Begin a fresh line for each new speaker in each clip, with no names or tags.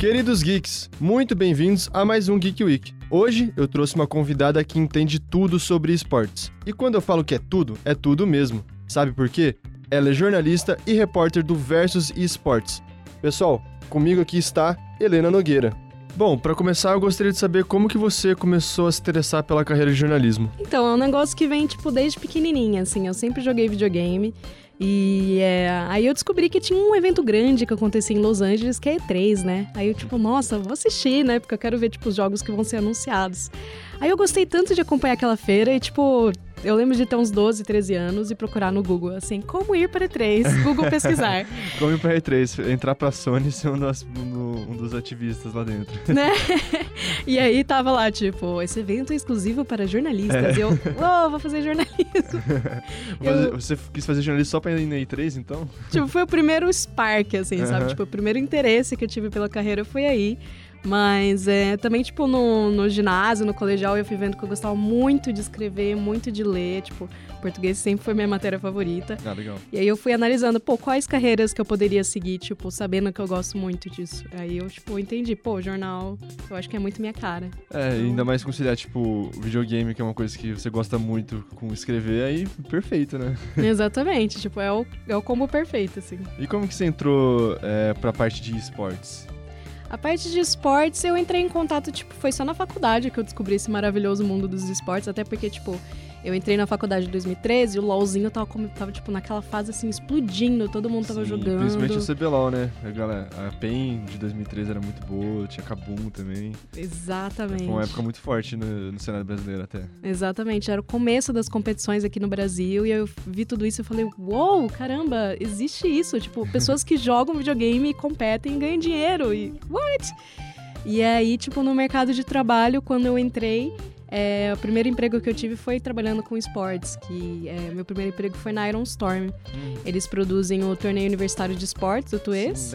Queridos geeks, muito bem-vindos a mais um Geek Week. Hoje eu trouxe uma convidada que entende tudo sobre esportes. E quando eu falo que é tudo, é tudo mesmo. Sabe por quê? Ela é jornalista e repórter do Versus Esportes. Pessoal, comigo aqui está Helena Nogueira. Bom, para começar, eu gostaria de saber como que você começou a se interessar pela carreira de jornalismo.
Então, é um negócio que vem, tipo, desde pequenininha, assim. Eu sempre joguei videogame. E é, aí eu descobri que tinha um evento grande que acontecia em Los Angeles, que é E3, né? Aí eu, tipo, nossa, vou assistir, né? Porque eu quero ver, tipo, os jogos que vão ser anunciados. Aí eu gostei tanto de acompanhar aquela feira e, tipo, eu lembro de ter uns 12, 13 anos e procurar no Google, assim, como ir para E3, Google pesquisar.
como ir para E3, entrar pra Sony e ser um dos, um dos ativistas lá dentro.
Né? E aí tava lá, tipo, esse evento é exclusivo para jornalistas. É. E eu, oh, vou fazer jornalismo.
eu, você quis fazer jornalismo só pra ir na E3, então?
Tipo, foi o primeiro spark, assim, sabe? Tipo, o primeiro interesse que eu tive pela carreira foi aí. Mas é, também, tipo, no, no ginásio, no colegial, eu fui vendo que eu gostava muito de escrever, muito de ler. Tipo, português sempre foi minha matéria favorita.
Ah, legal.
E aí eu fui analisando, pô, quais carreiras que eu poderia seguir, tipo, sabendo que eu gosto muito disso. Aí eu, tipo, entendi, pô, jornal, eu acho que é muito minha cara.
É, então... ainda mais conciliar, tipo, videogame, que é uma coisa que você gosta muito com escrever, aí perfeito, né?
Exatamente, tipo, é o, é o combo perfeito, assim.
E como que você entrou é, pra parte de esportes?
A parte de esportes, eu entrei em contato, tipo, foi só na faculdade que eu descobri esse maravilhoso mundo dos esportes, até porque, tipo, eu entrei na faculdade em 2013 e o LOLzinho tava, como, tava, tipo, naquela fase, assim, explodindo, todo mundo tava Sim, jogando.
Principalmente o CBLOL, né? A, galera, a PEN de 2013 era muito boa, tinha Kabum também.
Exatamente.
Foi uma época muito forte no, no cenário brasileiro até.
Exatamente, era o começo das competições aqui no Brasil e eu vi tudo isso e falei, uou, wow, caramba, existe isso. Tipo, pessoas que jogam videogame e competem e ganham dinheiro e what? E aí, tipo, no mercado de trabalho, quando eu entrei, é, o primeiro emprego que eu tive foi trabalhando com esportes, que é, meu primeiro emprego foi na Iron Storm. Hum. Eles produzem o torneio universitário de esportes, o TUES,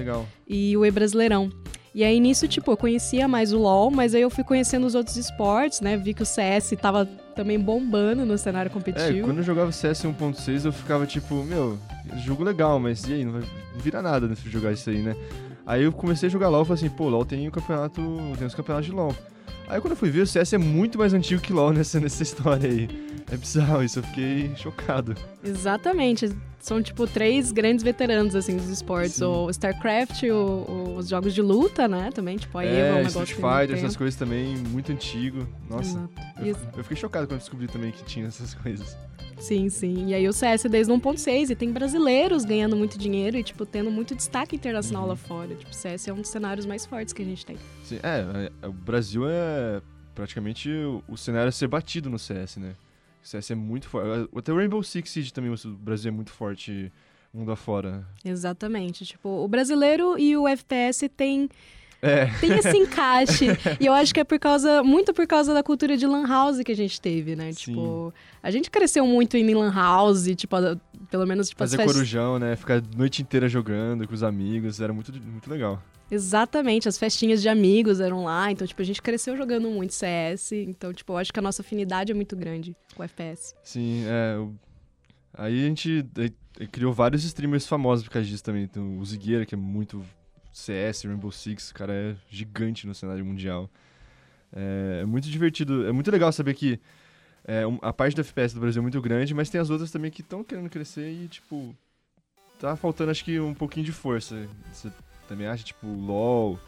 e o E-Brasileirão. E aí nisso, tipo, eu conhecia mais o LoL, mas aí eu fui conhecendo os outros esportes, né? Vi que o CS tava também bombando no cenário competitivo.
É, quando eu jogava CS 1.6, eu ficava tipo, meu, jogo legal, mas e aí? Não vai virar nada se jogar isso aí, né? Aí eu comecei a jogar LoL e falei assim, pô, LoL tem o campeonato, tem os campeonatos de LoL. Aí quando eu fui ver, o CS é muito mais antigo que LoL nessa, nessa história aí. É bizarro isso, eu fiquei chocado.
Exatamente. São, tipo, três grandes veteranos, assim, dos esportes. Sim. O StarCraft, o, o, os jogos de luta, né, também. Tipo, a
é,
EVA é um
negócio Street Fighter, essas coisas também, muito antigo. Nossa, eu, eu, fiquei chocado quando descobri também que tinha essas coisas.
Sim, sim. E aí o CS desde 1.6 e tem brasileiros ganhando muito dinheiro e, tipo, tendo muito destaque internacional uhum. lá fora. Tipo, o CS é um dos cenários mais fortes que a gente tem.
Sim, é, é o Brasil é praticamente o cenário a ser batido no CS, né? CS é muito forte. Até o Rainbow Six Siege também, o Brasil é muito forte mundo afora.
Exatamente. Tipo, o brasileiro e o FPS tem
é.
Tem esse encaixe. e eu acho que é por causa, muito por causa da cultura de lan house que a gente teve, né? Sim. Tipo, a gente cresceu muito em lan house, tipo, pelo menos tipo
Fazer corujão, né? Ficar a noite inteira jogando com os amigos, era muito, muito legal.
Exatamente, as festinhas de amigos eram lá, então, tipo, a gente cresceu jogando muito CS, então, tipo, eu acho que a nossa afinidade é muito grande com o FPS.
Sim, é. Aí a gente criou vários streamers famosos por causa disso também. Então, o Zigueira, que é muito CS, Rainbow Six, o cara é gigante no cenário mundial. É, é muito divertido, é muito legal saber que é, a parte do FPS do Brasil é muito grande, mas tem as outras também que estão querendo crescer e, tipo, tá faltando, acho que, um pouquinho de força. Você também acha, tipo, LoL,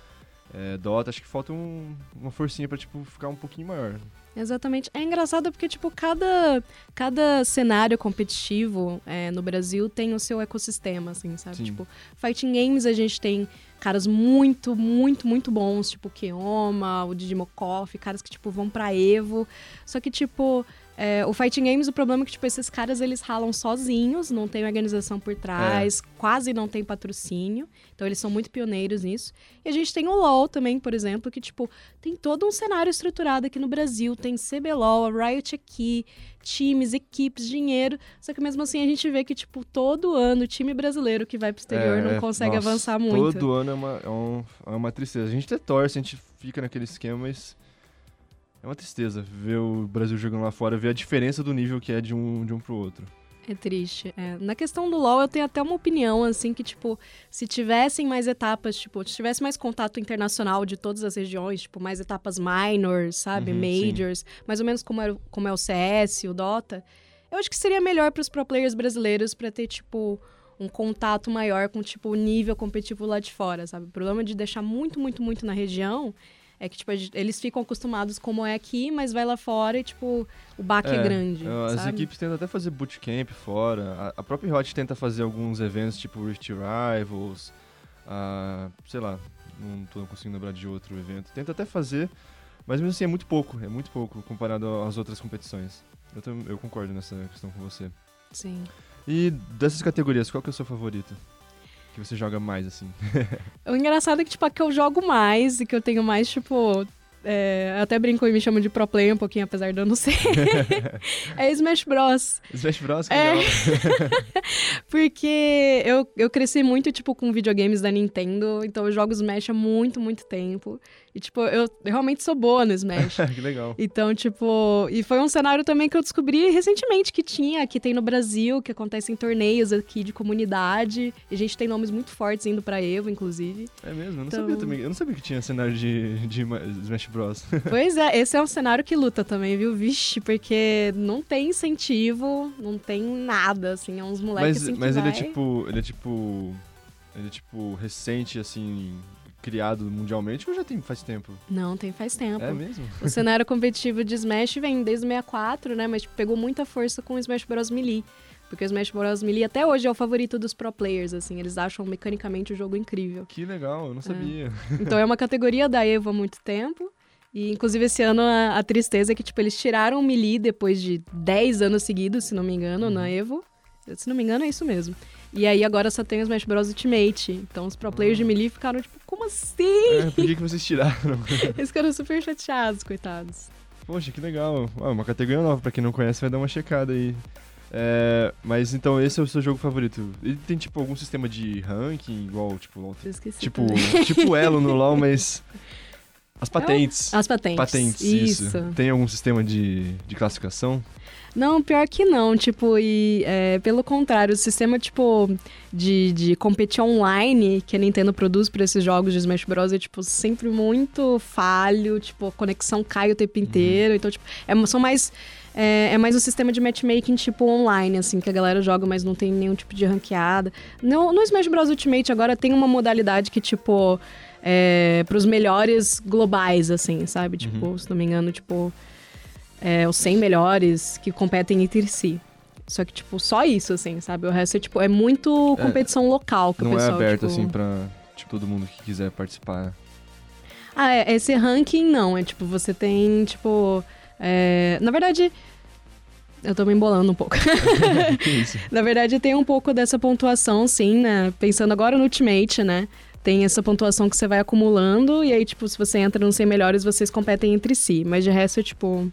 é, Dota, acho que falta um, uma forcinha pra, tipo, ficar um pouquinho maior.
Exatamente. É engraçado porque, tipo, cada, cada cenário competitivo é, no Brasil tem o seu ecossistema, assim, sabe? Sim. Tipo, Fighting Games a gente tem caras muito, muito, muito bons, tipo Keoma, o Digimokoff, caras que, tipo, vão pra Evo. Só que, tipo, é, o Fighting Games, o problema é que, tipo, esses caras, eles ralam sozinhos, não tem organização por trás, é. quase não tem patrocínio. Então, eles são muito pioneiros nisso. E a gente tem o LoL também, por exemplo, que, tipo, tem todo um cenário estruturado aqui no Brasil. Tem CBLOL, a Riot aqui, times, equipes, dinheiro. Só que mesmo assim, a gente vê que, tipo, todo ano o time brasileiro que vai pro exterior é, não consegue nossa, avançar muito.
Todo ano é uma, é, um, é uma tristeza. A gente até torce, a gente fica naquele esquema, mas é uma tristeza ver o Brasil jogando lá fora, ver a diferença do nível que é de um, de um pro outro.
É triste. É. Na questão do LoL, eu tenho até uma opinião, assim, que, tipo, se tivessem mais etapas, tipo, se tivesse mais contato internacional de todas as regiões, tipo, mais etapas minors, sabe? Uhum, Majors, sim. mais ou menos como é, como é o CS, o Dota, eu acho que seria melhor para os pro players brasileiros para ter, tipo, um contato maior com, tipo, o nível competitivo lá de fora, sabe? O problema de deixar muito, muito, muito na região é que, tipo, eles ficam acostumados como é aqui, mas vai lá fora e, tipo, o baque é, é grande.
As
sabe?
equipes tentam até fazer bootcamp fora. A, a própria Hot tenta fazer alguns eventos, tipo Rift Rivals, a, sei lá, não tô conseguindo lembrar de outro evento. Tenta até fazer, mas mesmo assim é muito pouco, é muito pouco comparado às outras competições. Eu, eu concordo nessa questão com você.
Sim.
E dessas categorias, qual que é o seu favorito? Que você joga mais, assim?
o engraçado é que, tipo, a que eu jogo mais e que eu tenho mais, tipo, é, até brinco e me chamo de pro player um pouquinho, apesar de eu não ser. é Smash Bros.
Smash Bros, que é...
Porque eu, eu cresci muito, tipo, com videogames da Nintendo, então eu jogo Smash há muito, muito tempo. E, tipo, eu, realmente sou boa no Smash.
que legal.
Então, tipo, e foi um cenário também que eu descobri recentemente que tinha, que tem no Brasil, que acontece em torneios aqui de comunidade. E a gente tem nomes muito fortes indo pra Evo, inclusive.
É mesmo? Eu não então... sabia também. Eu não sabia que tinha cenário de, de Smash Bros.
pois é, esse é um cenário que luta também, viu? Vixe, porque não tem incentivo, não tem nada, assim, é uns moleques
mas,
assim
Mas
ele
é tipo. Ele é tipo. Ele é tipo recente, assim, criado mundialmente ou já tem faz tempo?
Não, tem faz tempo.
É mesmo?
O cenário competitivo de Smash vem desde o 64, né? Mas tipo, pegou muita força com o Smash Bros. Melee. Porque o Smash Bros. Melee até hoje é o favorito dos pro players, assim. Eles acham mecanicamente o jogo incrível.
Que legal, eu não sabia.
É. Então é uma categoria da EVO há muito tempo. E, inclusive, esse ano a, a, tristeza é que, tipo, eles tiraram o Melee depois de 10 anos seguidos, se não me engano, uhum. na EVO. Se não me engano, é isso mesmo. E aí agora só tem o Smash Bros Ultimate. Então os pro players de ah. Melee ficaram tipo, como assim?
É, por que, que vocês tiraram?
Eles ficaram super chateados, coitados.
Poxa, que legal. Ah, uma categoria nova, pra quem não conhece, vai dar uma checada aí. É, mas então esse é o seu jogo favorito. Ele tem tipo algum sistema de ranking igual, tipo, LOL. tipo, tipo Elo no LoL, mas as patentes.
As patentes.
Patentes, isso. isso. Tem algum sistema de, de classificação?
Não, pior que não, tipo, e é, pelo contrário, o sistema, tipo, de, de competir online que a Nintendo produz para esses jogos de Smash Bros. é, tipo, sempre muito falho, tipo, a conexão cai o tempo uhum. inteiro, uhum. então, tipo, é, são mais... É, é, mais um sistema de matchmaking, tipo, online, assim, que a galera joga, mas não tem nenhum tipo de ranqueada. No, no Smash Bros. Ultimate agora tem uma modalidade que, tipo, é, pros melhores globais, assim, sabe? Tipo, uhum. se não me engano, tipo é, os 100 melhores que competem entre si. Só que, tipo, só isso, assim, sabe? O resto é, tipo, é muito é, competição é, local que
o
pessoal,
Não é aberto,
tipo...
assim, pra, tipo, todo mundo que quiser participar.
Ah, é, esse ranking não. É, tipo, você tem, tipo... É... Na verdade... Eu tô me embolando um pouco. Na verdade, tem um pouco dessa pontuação, sim, né? Pensando agora no Ultimate, né? Tem essa pontuação que você vai acumulando, e aí, tipo, se você entra nos 100 melhores, vocês competem entre si. Mas de resto, é, tipo,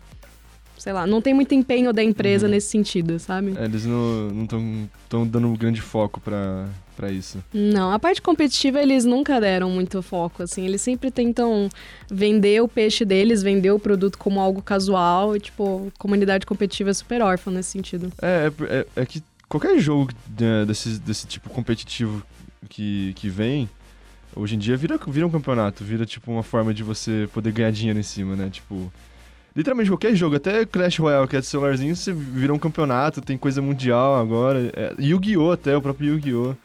sei lá, não tem muito empenho da empresa uhum. nesse sentido, sabe?
É, eles não estão dando um grande foco para para isso.
Não, a parte competitiva eles nunca deram muito foco, assim, eles sempre tentam vender o peixe deles, vender o produto como algo casual e, tipo, comunidade competitiva é super órfã nesse sentido.
É, é, é, é que qualquer jogo desse, desse tipo competitivo que, que vem, hoje em dia vira, vira um campeonato, vira, tipo, uma forma de você poder ganhar dinheiro em cima, né, tipo... Literalmente qualquer jogo, até Clash Royale, que é de celularzinho, você vira um campeonato, tem coisa mundial agora. É, Yu-Gi-Oh! até, o próprio Yu-Gi-Oh!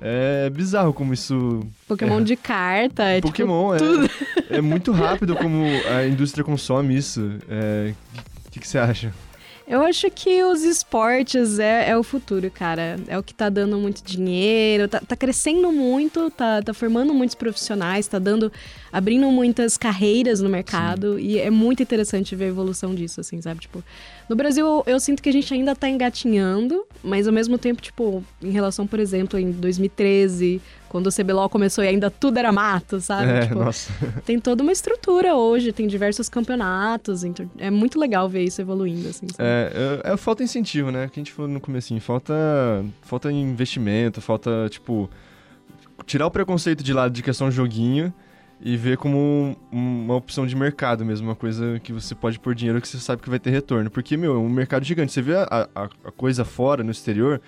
É bizarro como isso.
Pokémon
é.
de carta, é tipo,
Pokémon,
tipo,
é, é muito rápido como a indústria consome isso. O é, que, que você acha?
Eu acho que os esportes é, é o futuro, cara. É o que tá dando muito dinheiro, tá, tá crescendo muito, tá, tá formando muitos profissionais, tá dando. Abrindo muitas carreiras no mercado. Sim. E é muito interessante ver a evolução disso, assim, sabe? Tipo, no Brasil eu sinto que a gente ainda tá engatinhando, mas ao mesmo tempo, tipo, em relação, por exemplo, em 2013, quando o CBLOL começou e ainda tudo era mato, sabe?
É,
tipo,
nossa.
Tem toda uma estrutura hoje, tem diversos campeonatos, então é muito legal ver isso evoluindo, assim. Sabe?
É, é, é, falta incentivo, né? Que a gente falou no começo, falta, falta investimento, falta, tipo, tirar o preconceito de lado de questão joguinho e ver como uma opção de mercado mesmo, uma coisa que você pode pôr dinheiro que você sabe que vai ter retorno. Porque, meu, é um mercado gigante. Você vê a, a, a coisa fora, no exterior,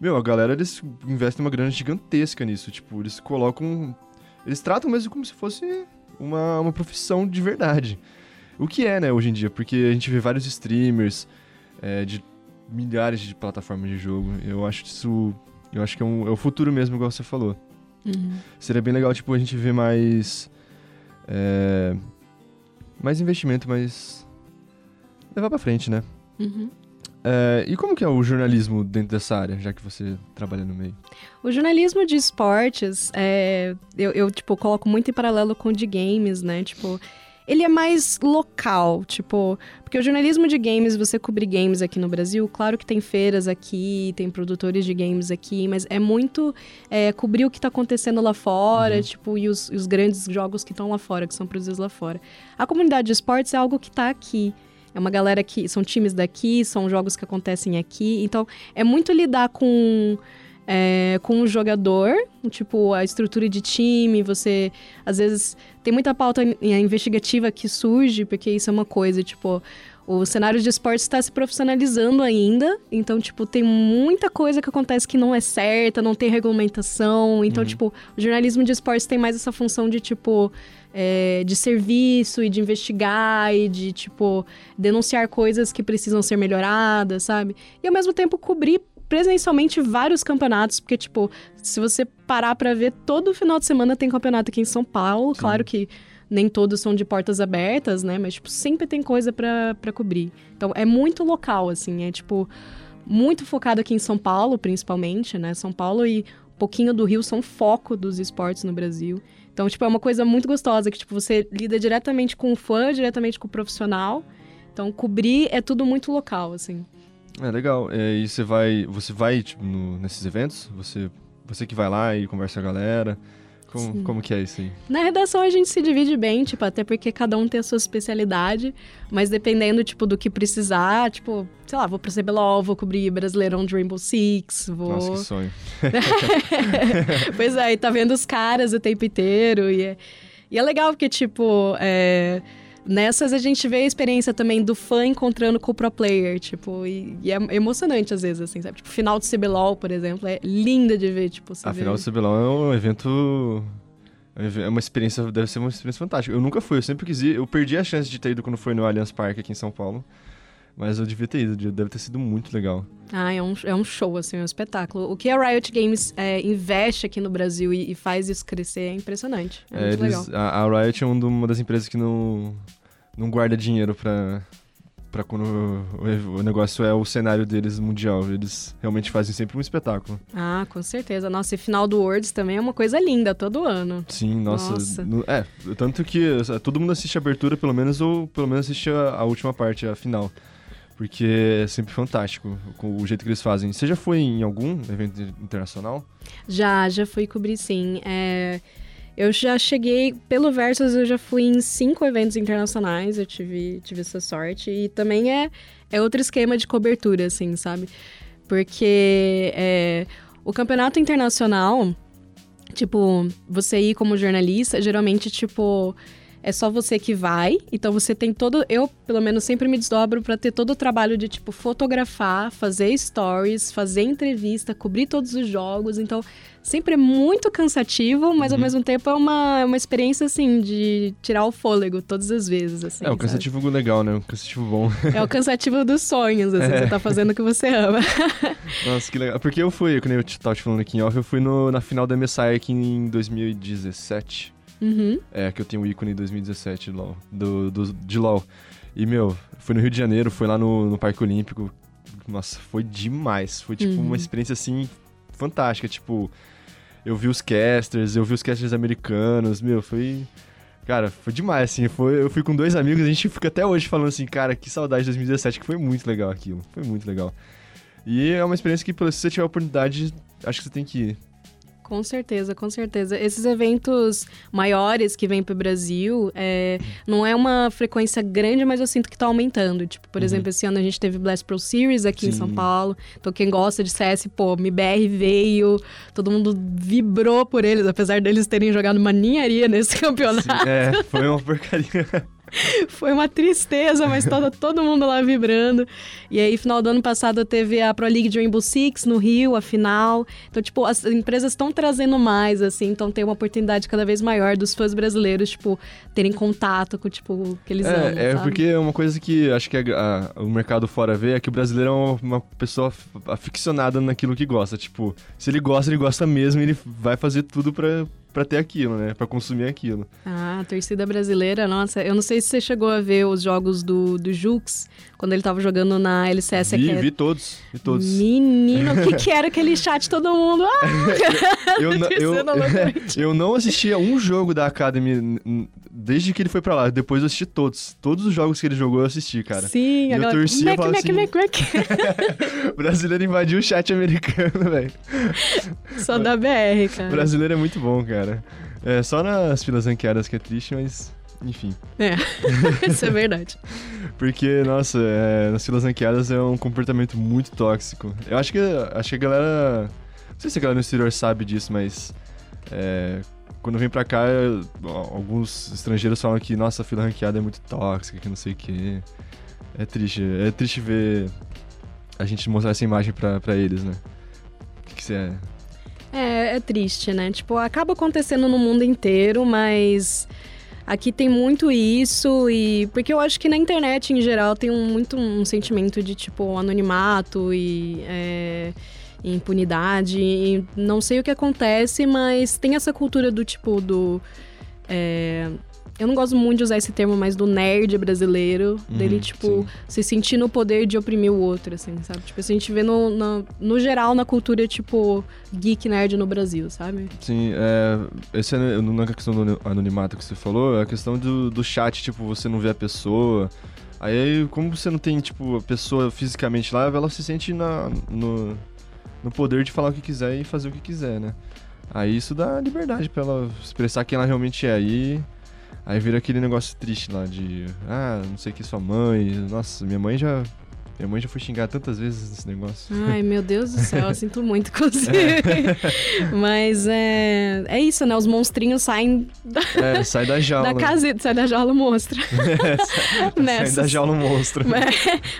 meu, a galera, eles investem uma grana gigantesca nisso. Tipo, eles colocam... Eles tratam mesmo como se fosse uma, uma profissão de verdade. O que é, né, hoje em dia, porque a gente vê vários streamers é, de milhares de plataformas de jogo. Eu acho isso. Eu acho que é, um, é o futuro mesmo, igual você falou.
Uhum.
Seria bem legal, tipo, a gente ver mais. É, mais investimento, mais. levar pra frente, né?
Uhum.
É, e como que é o jornalismo dentro dessa área, já que você trabalha no meio?
O jornalismo de esportes, é, eu, eu, tipo, coloco muito em paralelo com o de games, né? Tipo, ele é mais local, tipo, porque o jornalismo de games, você cobrir games aqui no Brasil, claro que tem feiras aqui, tem produtores de games aqui, mas é muito é, cobrir o que tá acontecendo lá fora, uhum. tipo, e os, os grandes jogos que estão lá fora, que são produzidos lá fora. A comunidade de esportes é algo que tá aqui. É uma galera que são times daqui, são jogos que acontecem aqui. Então, é muito lidar com é, com o jogador, tipo, a estrutura de time, você, às vezes, tem muita pauta investigativa que surge, porque isso é uma coisa, tipo, o cenário de esportes está se profissionalizando ainda, então, tipo, tem muita coisa que acontece que não é certa, não tem regulamentação, então, uhum. tipo, o jornalismo de esportes tem mais essa função de, tipo, é, de serviço e de investigar e de, tipo, denunciar coisas que precisam ser melhoradas, sabe? E ao mesmo tempo cobrir presencialmente vários campeonatos, porque, tipo, se você parar para ver, todo final de semana tem campeonato aqui em São Paulo. Sim. Claro que nem todos são de portas abertas, né? Mas, tipo, sempre tem coisa para cobrir. Então, é muito local, assim. É, tipo, muito focado aqui em São Paulo, principalmente, né? São Paulo e um pouquinho do Rio são foco dos esportes no Brasil. Então, tipo, é uma coisa muito gostosa que, tipo, você lida diretamente com o fã, diretamente com o profissional. Então, cobrir é tudo muito local, assim.
É legal. É, e você vai, você vai tipo, no, nesses eventos? Você, você que vai lá e conversa com a galera? Como, como que é isso aí?
Na redação a gente se divide bem, tipo, até porque cada um tem a sua especialidade, mas dependendo, tipo, do que precisar, tipo, sei lá, vou pro CBLOL, vou cobrir Brasileirão de Rainbow Six, vou...
Nossa, que sonho.
pois é, e tá vendo os caras o tempo inteiro, e é, e é legal porque, tipo, é Nessas a gente vê a experiência também do fã encontrando com o pro player, tipo, e, e é emocionante às vezes, assim, sabe? Tipo, final do CBLOL, por exemplo, é linda de ver, tipo,
A final do CBLOL é um evento é uma experiência, deve ser uma experiência fantástica. Eu nunca fui, eu sempre quis ir. Eu perdi a chance de ter ido quando foi no Allianz Parque aqui em São Paulo. Mas eu devia ter ido, deve ter sido muito legal.
Ah, é um, é um show, assim, é um espetáculo. O que a Riot Games é, investe aqui no Brasil e, e, faz isso crescer é impressionante. É, é muito eles, legal.
A, a, Riot é uma das empresas que não, não guarda dinheiro pra, pra quando o, o, negócio é o cenário deles mundial. Eles realmente fazem sempre um espetáculo.
Ah, com certeza. Nossa, e final do Worlds também é uma coisa linda, todo ano.
Sim, nossa. nossa. No, é, tanto que todo mundo assiste a abertura, pelo menos, ou pelo menos assiste a, a última parte, a final. Porque é sempre fantástico o jeito que eles fazem. Você já foi em algum evento internacional?
Já, já fui cobrir sim. É, eu já cheguei, pelo Versus, eu já fui em cinco eventos internacionais, eu tive, tive essa sorte. E também é, é outro esquema de cobertura, assim, sabe? Porque é, o campeonato internacional, tipo, você ir como jornalista, geralmente, tipo é só você que vai. Então você tem todo. Eu, pelo menos, sempre me desdobro para ter todo o trabalho de, tipo, fotografar, fazer stories, fazer entrevista, cobrir todos os jogos. Então, sempre é muito cansativo, mas uhum. ao mesmo tempo é uma, é uma experiência, assim, de tirar o fôlego todas as vezes. Assim,
é, o cansativo sabe? legal, né? O cansativo bom.
É o cansativo dos sonhos, assim, é. você tá fazendo o que você ama.
Nossa, que legal. Porque eu fui, como eu tava te falando aqui em off, eu fui no, na final da MSI aqui em 2017.
Uhum.
É, que eu tenho o ícone 2017 LOL, do, do, de LOL. E, meu, fui no Rio de Janeiro, foi lá no, no Parque Olímpico. Nossa, foi demais. Foi, tipo, uhum. uma experiência, assim, fantástica. Tipo, eu vi os casters, eu vi os casters americanos, meu, foi... Cara, foi demais, assim. Foi, eu fui com dois amigos, a gente fica até hoje falando assim, cara, que saudade de 2017, que foi muito legal aquilo. Foi muito legal. E é uma experiência que, se você tiver a oportunidade, acho que você tem que ir.
Com certeza, com certeza. Esses eventos maiores que vêm para o Brasil, é, não é uma frequência grande, mas eu sinto que está aumentando. Tipo, por uhum. exemplo, esse ano a gente teve Blast Pro Series aqui Sim. em São Paulo. Então, quem gosta de CS, pô, MBR veio, todo mundo vibrou por eles, apesar deles terem jogado uma ninharia nesse campeonato. Sim,
é, foi uma porcaria.
Foi uma tristeza, mas todo, todo mundo lá vibrando. E aí, final do ano passado, teve a Pro League de Rainbow Six no Rio, a final. Então, tipo, as empresas estão trazendo mais, assim. Então, tem uma oportunidade cada vez maior dos fãs brasileiros, tipo, terem contato com, tipo, o que eles
é,
amam,
É,
sabe?
porque é uma coisa que acho que a, a, o mercado fora vê é que o brasileiro é uma, uma pessoa aficionada naquilo que gosta. Tipo, se ele gosta, ele gosta mesmo e ele vai fazer tudo pra, para ter aquilo, né? Para consumir aquilo.
Ah, a torcida brasileira, nossa, eu não sei se você chegou a ver os jogos do, do Jux, quando ele tava jogando na LCS
Vi, vi todos, vi todos.
Menino, o que, que era aquele chat todo mundo? Ah!
eu, eu, eu, eu não assistia um jogo da Academy desde que ele foi pra lá. Depois eu assisti todos. Todos os jogos que ele jogou eu assisti, cara.
Sim,
e
agora...
eu torcia
Mac, Mac,
assim...
Mac, Mac.
o brasileiro invadiu o chat americano, velho.
Só da BR, cara.
O brasileiro é muito bom, cara. É só nas filas ranqueadas que é triste, mas enfim.
É, isso é verdade.
Porque, nossa, é, nas filas ranqueadas é um comportamento muito tóxico. Eu acho que, acho que a galera. Não sei se a galera no exterior sabe disso, mas. É, quando vem pra cá, alguns estrangeiros falam que, nossa, a fila ranqueada é muito tóxica, que não sei o quê. É triste. É triste ver a gente mostrar essa imagem pra, pra eles, né? O que, você é?
É, é triste, né? Tipo, acaba acontecendo no mundo inteiro, mas aqui tem muito isso e porque eu acho que na internet em geral tem um, muito um sentimento de tipo anonimato e é, impunidade. E não sei o que acontece mas tem essa cultura do tipo do é, eu não gosto muito de usar esse termo, mas do nerd brasileiro, uhum, dele, tipo, sim. se sentir no poder de oprimir o outro, assim, sabe? Tipo, assim, a gente vê no, no, no geral na cultura, tipo, geek nerd no Brasil, sabe?
Sim, é, esse é na questão do anonimato que você falou, é a questão do, do chat, tipo, você não vê a pessoa. Aí, como você não tem, tipo, a pessoa fisicamente lá, ela se sente na, no, no poder de falar o que quiser e fazer o que quiser, né? Aí isso dá liberdade para ela expressar quem ela realmente é. Aí Aí vira aquele negócio triste lá de, ah, não sei o que sua mãe. Nossa, minha mãe já minha mãe já foi xingar tantas vezes nesse negócio.
Ai, meu Deus do céu, eu sinto muito com você. É. Mas é, é isso, né? Os monstrinhos saem
da, é, sai da jaula.
Da caseta, sai da jaula monstro.
É, sai da jaula monstro.
Mas,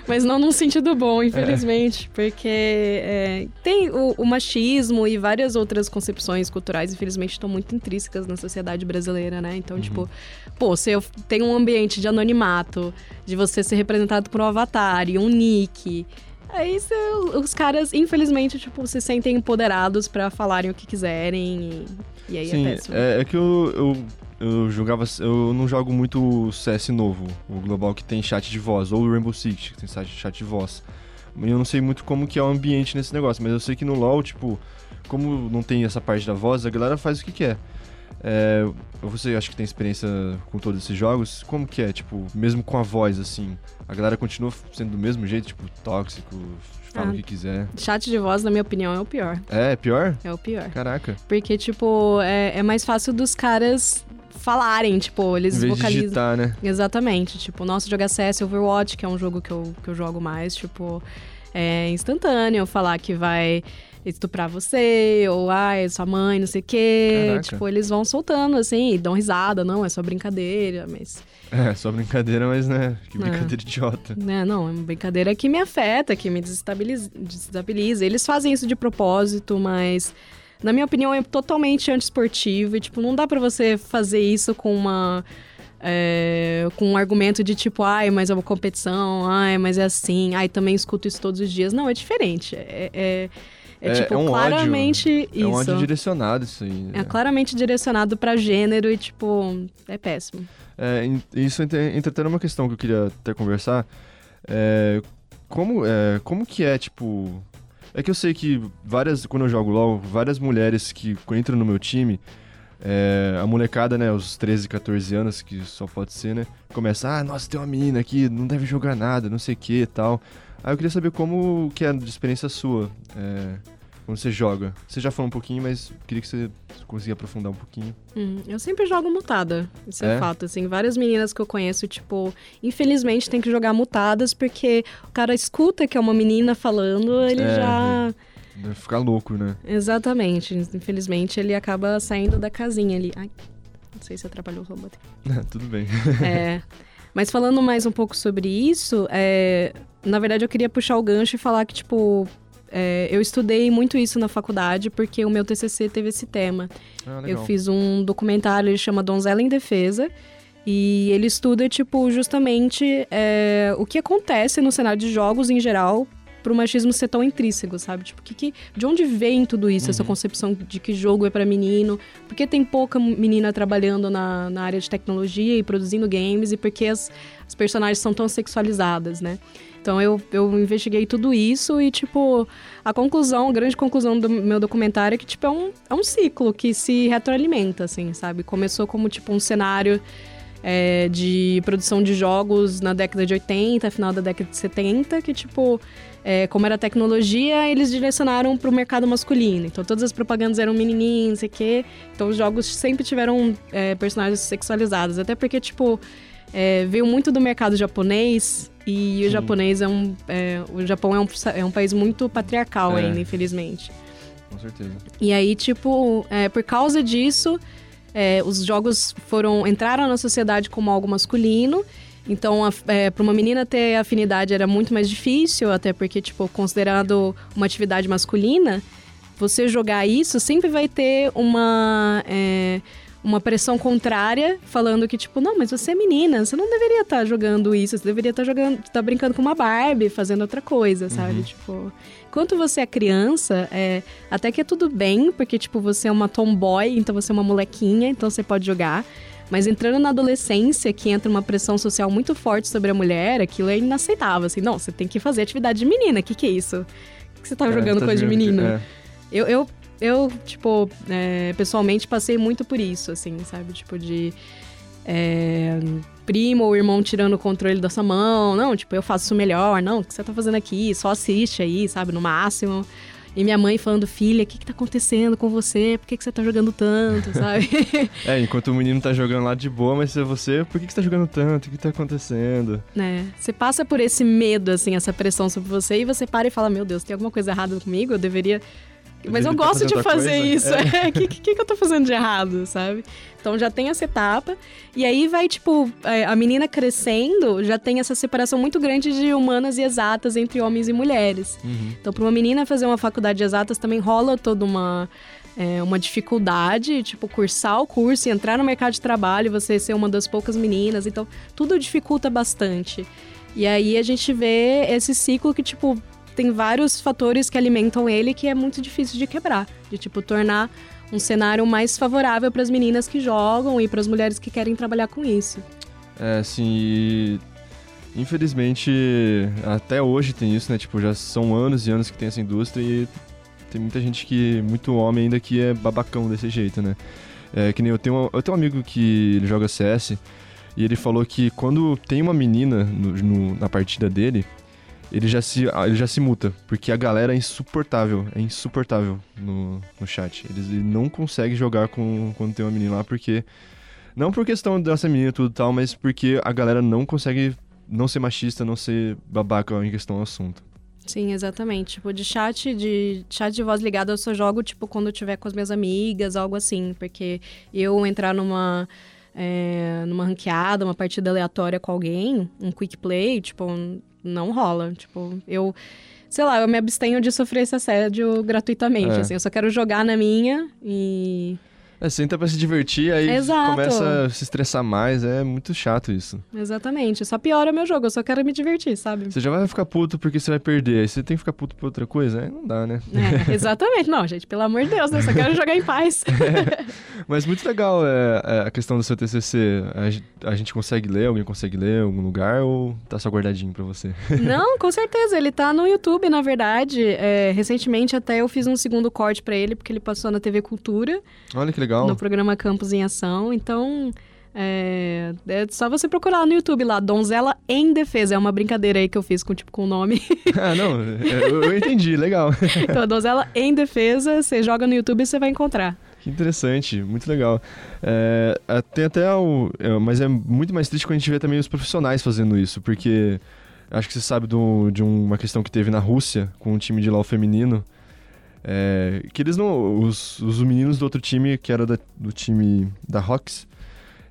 mas, não num sentido bom, infelizmente. É. Porque é, tem o, o, machismo e várias outras concepções culturais, infelizmente, estão muito intrínsecas na sociedade brasileira, né? Então, uhum. tipo, pô, você tem um ambiente de anonimato, de você ser representado por um avatar e um nick. Aí os caras, infelizmente, tipo, se sentem empoderados para falarem o que quiserem. E, e aí é
Sim,
é péssimo.
É, é que eu, eu, eu jogava. Eu não jogo muito CS novo, o Global que tem chat de voz, ou o Rainbow Six, que tem chat de voz. Eu não sei muito como que é o ambiente nesse negócio, mas eu sei que no LoL, tipo, como não tem essa parte da voz, a galera faz o que quer. É, você acha que tem experiência com todos esses jogos? Como que é, tipo, mesmo com a voz, assim? A galera continua sendo do mesmo jeito, tipo, tóxico, fala ah, o que quiser?
Chat de voz, na minha opinião, é o pior.
É, é pior?
É o pior.
Caraca.
Porque, tipo, é, é mais fácil dos caras falarem, tipo, eles
em vez
vocalizam.
De digitar, né?
Exatamente. Tipo, nosso jogo CS Overwatch, que é um jogo que eu, que eu jogo mais, tipo, é instantâneo falar que vai estuprar você, ou ai, sua mãe, não sei o quê. Caraca. Tipo, eles vão soltando, assim, e dão risada, não, é só brincadeira, mas.
É, só brincadeira, mas né, que é. brincadeira é. idiota.
É, não, é uma brincadeira que me afeta, que me desestabiliza, desestabiliza. Eles fazem isso de propósito, mas na minha opinião é totalmente antiesportivo e tipo, não dá para você fazer isso com uma é, com um argumento de tipo, ai, mas é uma competição, ai, mas é assim, ai, também escuto isso todos os dias. Não, é diferente. É, é, é, é tipo, é um claramente ódio. isso.
É um ódio direcionado isso aí.
É, é claramente direcionado para gênero e, tipo, é péssimo.
É, isso entretanto é uma questão que eu queria até conversar. É, como, é, como que é, tipo... É que eu sei que várias, quando eu jogo LoL, várias mulheres que entram no meu time, é, a molecada, né, os 13, 14 anos, que só pode ser, né, começa, ah, nossa, tem uma menina aqui, não deve jogar nada, não sei o que e tal. Aí eu queria saber como que é a experiência sua. É, quando você joga? Você já falou um pouquinho, mas queria que você conseguisse aprofundar um pouquinho.
Hum, eu sempre jogo mutada, isso é? é? fato. Assim, várias meninas que eu conheço, tipo, infelizmente tem que jogar mutadas porque o cara escuta que é uma menina falando, ele é, já.
Deve ficar louco, né?
Exatamente. Infelizmente ele acaba saindo da casinha ali. Ai, não sei se atrapalhou o robô.
Tudo bem.
é. Mas falando mais um pouco sobre isso, é, na verdade eu queria puxar o gancho e falar que, tipo, é, eu estudei muito isso na faculdade porque o meu TCC teve esse tema. Ah, eu fiz um documentário, ele chama Donzela em Defesa. E ele estuda, tipo, justamente é, o que acontece no cenário de jogos em geral pro machismo ser tão intrínseco, sabe? Tipo, que, que, de onde vem tudo isso, uhum. essa concepção de que jogo é para menino? Por que tem pouca menina trabalhando na, na área de tecnologia e produzindo games? E por que as, as personagens são tão sexualizadas, né? Então eu, eu investiguei tudo isso e, tipo, a conclusão, a grande conclusão do meu documentário é que, tipo, é um, é um ciclo que se retroalimenta, assim, sabe? Começou como, tipo, um cenário é, de produção de jogos na década de 80, final da década de 70, que, tipo, é, como era tecnologia, eles direcionaram para o mercado masculino. Então, todas as propagandas eram menininhos, não sei o quê. Então, os jogos sempre tiveram é, personagens sexualizados. Até porque, tipo, é, veio muito do mercado japonês. E Sim. o japonês é um... É, o Japão é um, é um país muito patriarcal é. ainda, infelizmente.
Com certeza.
E aí, tipo, é, por causa disso... os jogos foram entraram na sociedade como algo masculino então, é, para uma menina ter afinidade era muito mais difícil, até porque, tipo, considerado uma atividade masculina, você jogar isso sempre vai ter uma. É, uma pressão contrária, falando que, tipo, não, mas você é menina, você não deveria estar tá jogando isso, você deveria estar tá jogando, tá brincando com uma Barbie, fazendo outra coisa, sabe? Uhum. Tipo. Enquanto você é criança, é, até que é tudo bem, porque, tipo, você é uma tomboy, então você é uma molequinha, então você pode jogar. Mas entrando na adolescência, que entra uma pressão social muito forte sobre a mulher, aquilo é inaceitável. Assim, não, você tem que fazer atividade de menina. O que, que é isso? que você tá é, jogando tá coisa de menino? É. Eu, eu, eu, tipo, é, pessoalmente passei muito por isso, assim, sabe? Tipo, de. Primo ou irmão tirando o controle da sua mão. Não, tipo, eu faço isso melhor. Não, o que você tá fazendo aqui? Só assiste aí, sabe? No máximo. E minha mãe falando, filha, o que, que tá acontecendo com você? Por que, que você tá jogando tanto, sabe?
é, enquanto o menino tá jogando lá de boa, mas é você, por que, que você tá jogando tanto? O que tá acontecendo?
É, você passa por esse medo, assim, essa pressão sobre você, e você para e fala, meu Deus, tem alguma coisa errada comigo? Eu deveria mas eu gosto de fazer coisa. isso. O é. que, que, que eu tô fazendo de errado, sabe? Então já tem essa etapa. E aí vai, tipo, é, a menina crescendo, já tem essa separação muito grande de humanas e exatas entre homens e mulheres. Uhum. Então, para uma menina fazer uma faculdade de exatas também rola toda uma. É, uma dificuldade, tipo, cursar o curso e entrar no mercado de trabalho, você ser uma das poucas meninas. Então, tudo dificulta bastante. E aí a gente vê esse ciclo que, tipo, tem vários fatores que alimentam ele que é muito difícil de quebrar. De, tipo, tornar um cenário mais favorável para as meninas que jogam e para as mulheres que querem trabalhar com isso.
É, sim. Infelizmente, até hoje tem isso, né? Tipo, já são anos e anos que tem essa indústria e tem muita gente que. muito homem ainda que é babacão desse jeito, né? É, que nem eu tenho, eu tenho um amigo que ele joga CS e ele falou que quando tem uma menina no, no, na partida dele, ele já se, ah, ele já se muta, porque a galera é insuportável, é insuportável no, no chat. Eles ele não conseguem jogar com, quando tem uma menina lá, porque. Não por questão dessa menina e tudo tal, mas porque a galera não consegue não ser machista, não ser babaca em questão do assunto.
Sim, exatamente. Tipo, de chat, de chat de voz ligada, eu só jogo, tipo, quando tiver com as minhas amigas, algo assim. Porque eu entrar numa. É, numa ranqueada, uma partida aleatória com alguém, um quick play, tipo, não rola. Tipo, eu. Sei lá, eu me abstenho de sofrer esse assédio gratuitamente. É. Assim, eu só quero jogar na minha e
é, senta pra se divertir, aí Exato. começa a se estressar mais. É muito chato isso.
Exatamente. Só piora meu jogo, eu só quero me divertir, sabe?
Você já vai ficar puto porque você vai perder. Aí você tem que ficar puto por outra coisa? Aí não dá, né?
É, exatamente. Não, gente, pelo amor de Deus, né? Eu só quero jogar em paz.
É, mas muito legal é, é, a questão do seu TCC. A, a, gente consegue ler? Alguém consegue ler em algum lugar? Ou tá só guardadinho pra você?
Não, com certeza. Ele tá no YouTube, na verdade. É, recentemente até eu fiz um segundo corte para ele, porque ele passou na TV Cultura.
Olha que legal legal.
No programa Campos em Ação. Então, É, é só você procurar no YouTube lá, Donzela em Defesa. É uma brincadeira aí que eu fiz com, tipo, com o nome.
ah, não, eu, eu entendi, legal.
então, Donzela em Defesa, você joga no YouTube e você vai encontrar.
Que interessante, muito legal. É, tem até o. É, mas é muito mais triste quando a gente vê também os profissionais fazendo isso, porque acho que você sabe do, de uma questão que teve na Rússia com o time de LOL feminino. É, que eles não. Os, os meninos do outro time, que era da, do time da Rocks,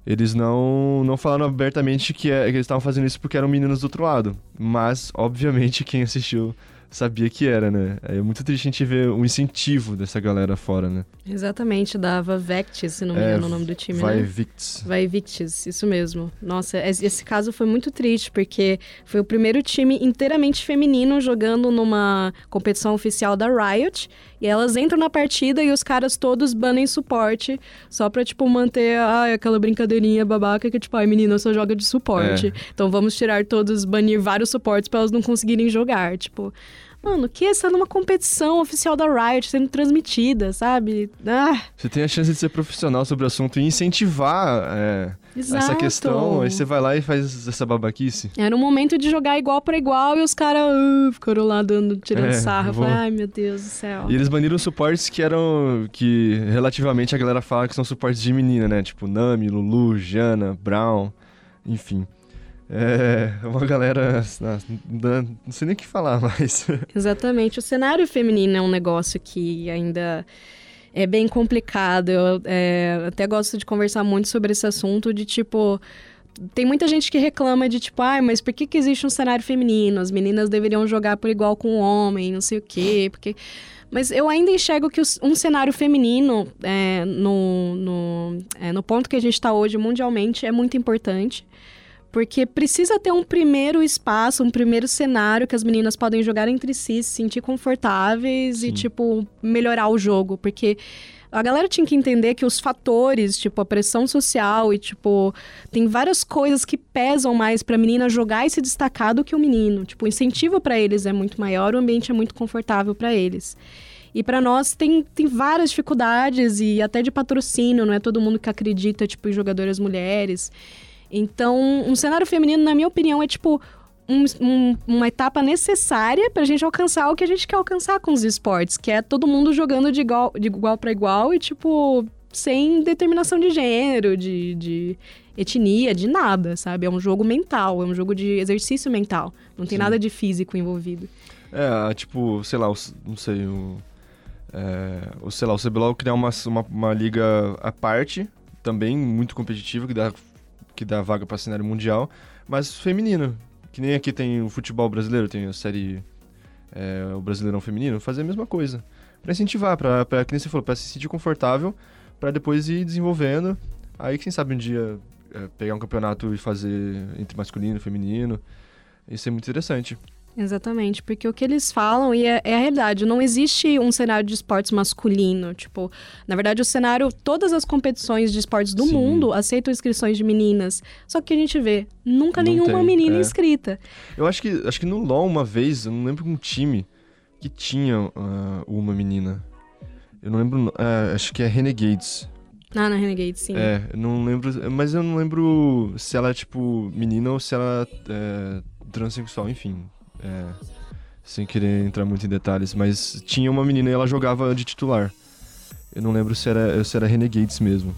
eles não, não falaram abertamente que, é, que eles estavam fazendo isso porque eram meninos do outro lado. Mas, obviamente, quem assistiu sabia que era, né? É muito triste a gente ver o incentivo dessa galera fora, né?
Exatamente, dava Vectis, se não me é, engano é, o nome do time,
vai
né?
Victis.
Vai Victis, isso mesmo. Nossa, esse caso foi muito triste, porque foi o primeiro time inteiramente feminino jogando numa competição oficial da Riot, e elas entram na partida e os caras todos banem suporte, só pra, tipo, manter ah, aquela brincadeirinha babaca que, tipo, ai, menina só joga de suporte. É. Então vamos tirar todos, banir vários suportes para elas não conseguirem jogar, tipo... Mano, que essa numa competição oficial da Riot sendo transmitida, sabe? Ah.
Você tem a chance de ser profissional sobre o assunto e incentivar é, essa questão. Aí você vai lá e faz essa babaquice.
Era um momento de jogar igual para igual e os caras uh, ficaram lá dando, tirando é, sarra. Vou... Falei, ai meu Deus do céu.
E eles baniram suportes que eram. que relativamente a galera fala que são suportes de menina, né? Tipo Nami, Lulu, Jana, Brown, enfim. É, uma galera. Não, sei nem o que falar mais.
Exatamente. O cenário feminino é um negócio que ainda é bem complicado. Eu é, até gosto de conversar muito sobre esse assunto de tipo. Tem muita gente que reclama de tipo, ah, mas por que, que existe um cenário feminino? As meninas deveriam jogar por igual com o homem, não sei o quê, porque. Mas eu ainda enxergo que um cenário feminino, é, no, no, é, no ponto que a gente está hoje mundialmente, é muito importante. Porque precisa ter um primeiro espaço, um primeiro cenário que as meninas podem jogar entre si, se sentir confortáveis Sim. e, tipo, melhorar o jogo. Porque a galera tinha que entender que os fatores, tipo, a pressão social e, tipo, tem várias coisas que pesam mais pra menina jogar e se destacar do que o menino. Tipo, o incentivo para eles é muito maior, o ambiente é muito confortável para eles. E para nós tem, tem várias dificuldades e até de patrocínio, não é todo mundo que acredita, tipo, em jogadoras mulheres. Então, um cenário feminino, na minha opinião, é tipo um, um, uma etapa necessária para a gente alcançar o que a gente quer alcançar com os esportes, que é todo mundo jogando de igual, de igual para igual e, tipo, sem determinação de gênero, de, de etnia, de nada, sabe? É um jogo mental, é um jogo de exercício mental. Não tem Sim. nada de físico envolvido.
É, tipo, sei lá, não sei, o, é, o, sei lá, o CBLOL criar uma, uma, uma liga à parte, também muito competitiva, que dá que dá vaga para cenário mundial, mas feminino. Que nem aqui tem o futebol brasileiro, tem a série é, o Brasileirão Feminino, fazer a mesma coisa. para incentivar, pra, que nem você falou, pra se sentir confortável, para depois ir desenvolvendo. Aí, quem sabe um dia é, pegar um campeonato e fazer entre masculino e feminino. Isso é muito interessante.
Exatamente, porque o que eles falam, e é, é, a realidade, não existe um cenário de esportes masculino. Tipo, na verdade, o cenário, todas as competições de esportes do Sim. mundo aceitam inscrições de meninas. Só que a gente vê, nunca não nenhuma tem, menina é. inscrita.
Eu acho que, acho que no LoL, uma vez, eu não lembro um time que tinha uh, uma menina. Eu não lembro, uh, acho que é Renegades.
Ah, na Renegades, sim.
É, eu não lembro, mas eu não lembro se ela é, tipo, menina ou se ela é transexual, enfim. É, sem querer entrar muito em detalhes, mas tinha uma menina e ela jogava de titular. Eu não lembro se era, se era Renegades mesmo.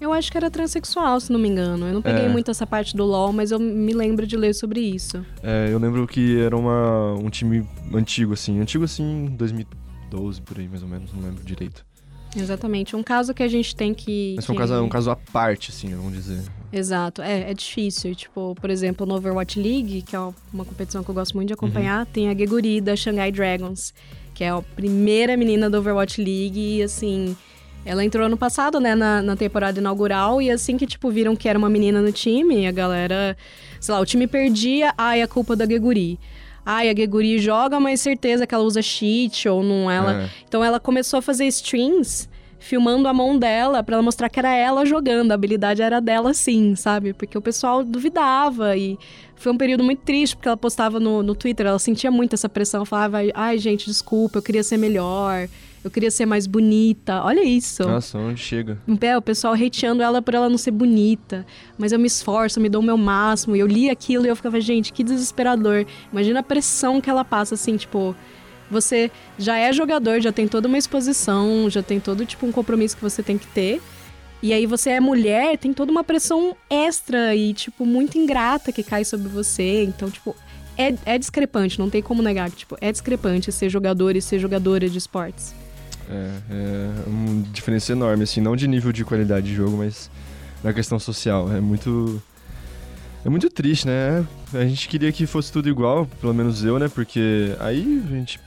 Eu acho que era transexual, se não me engano. Eu não peguei é. muito essa parte do LoL, mas eu me lembro de ler sobre isso.
É, eu lembro que era uma, um time antigo, assim. Antigo, assim, 2012, por aí, mais ou menos. Não lembro direito.
Exatamente. Um caso que a gente tem que.
Mas foi
um,
caso, um caso à parte, assim, vamos dizer.
Exato. É, é difícil. Tipo, por exemplo, no Overwatch League, que é uma competição que eu gosto muito de acompanhar, uhum. tem a Geguri da Shanghai Dragons, que é a primeira menina do Overwatch League e, assim. Ela entrou ano passado, né, na, na temporada inaugural, e assim que, tipo, viram que era uma menina no time, a galera. Sei lá, o time perdia, ai, a culpa da Geguri ai, a Geguri joga, mas certeza que ela usa cheat ou não ela. É. Então ela começou a fazer streams filmando a mão dela para mostrar que era ela jogando, a habilidade era dela sim, sabe? Porque o pessoal duvidava e foi um período muito triste porque ela postava no, no Twitter, ela sentia muito essa pressão, falava, ai gente, desculpa, eu queria ser melhor, eu queria ser mais bonita. Olha isso.
Nossa, onde chega?
É, o pessoal hateando ela por ela não ser bonita. Mas eu me esforço, eu me dou o meu máximo. E eu li aquilo e eu ficava, gente, que desesperador. Imagina a pressão que ela passa, assim, tipo. Você já é jogador, já tem toda uma exposição, já tem todo, tipo, um compromisso que você tem que ter. E aí você é mulher, tem toda uma pressão extra e, tipo, muito ingrata que cai sobre você. Então, tipo, é, é discrepante, não tem como negar que, tipo, é discrepante ser jogador e ser jogadora de esportes.
É, é uma diferença enorme, assim, não de nível de qualidade de jogo, mas na questão social. É muito. É muito triste, né? A gente queria que fosse tudo igual, pelo menos eu, né? Porque aí a gente,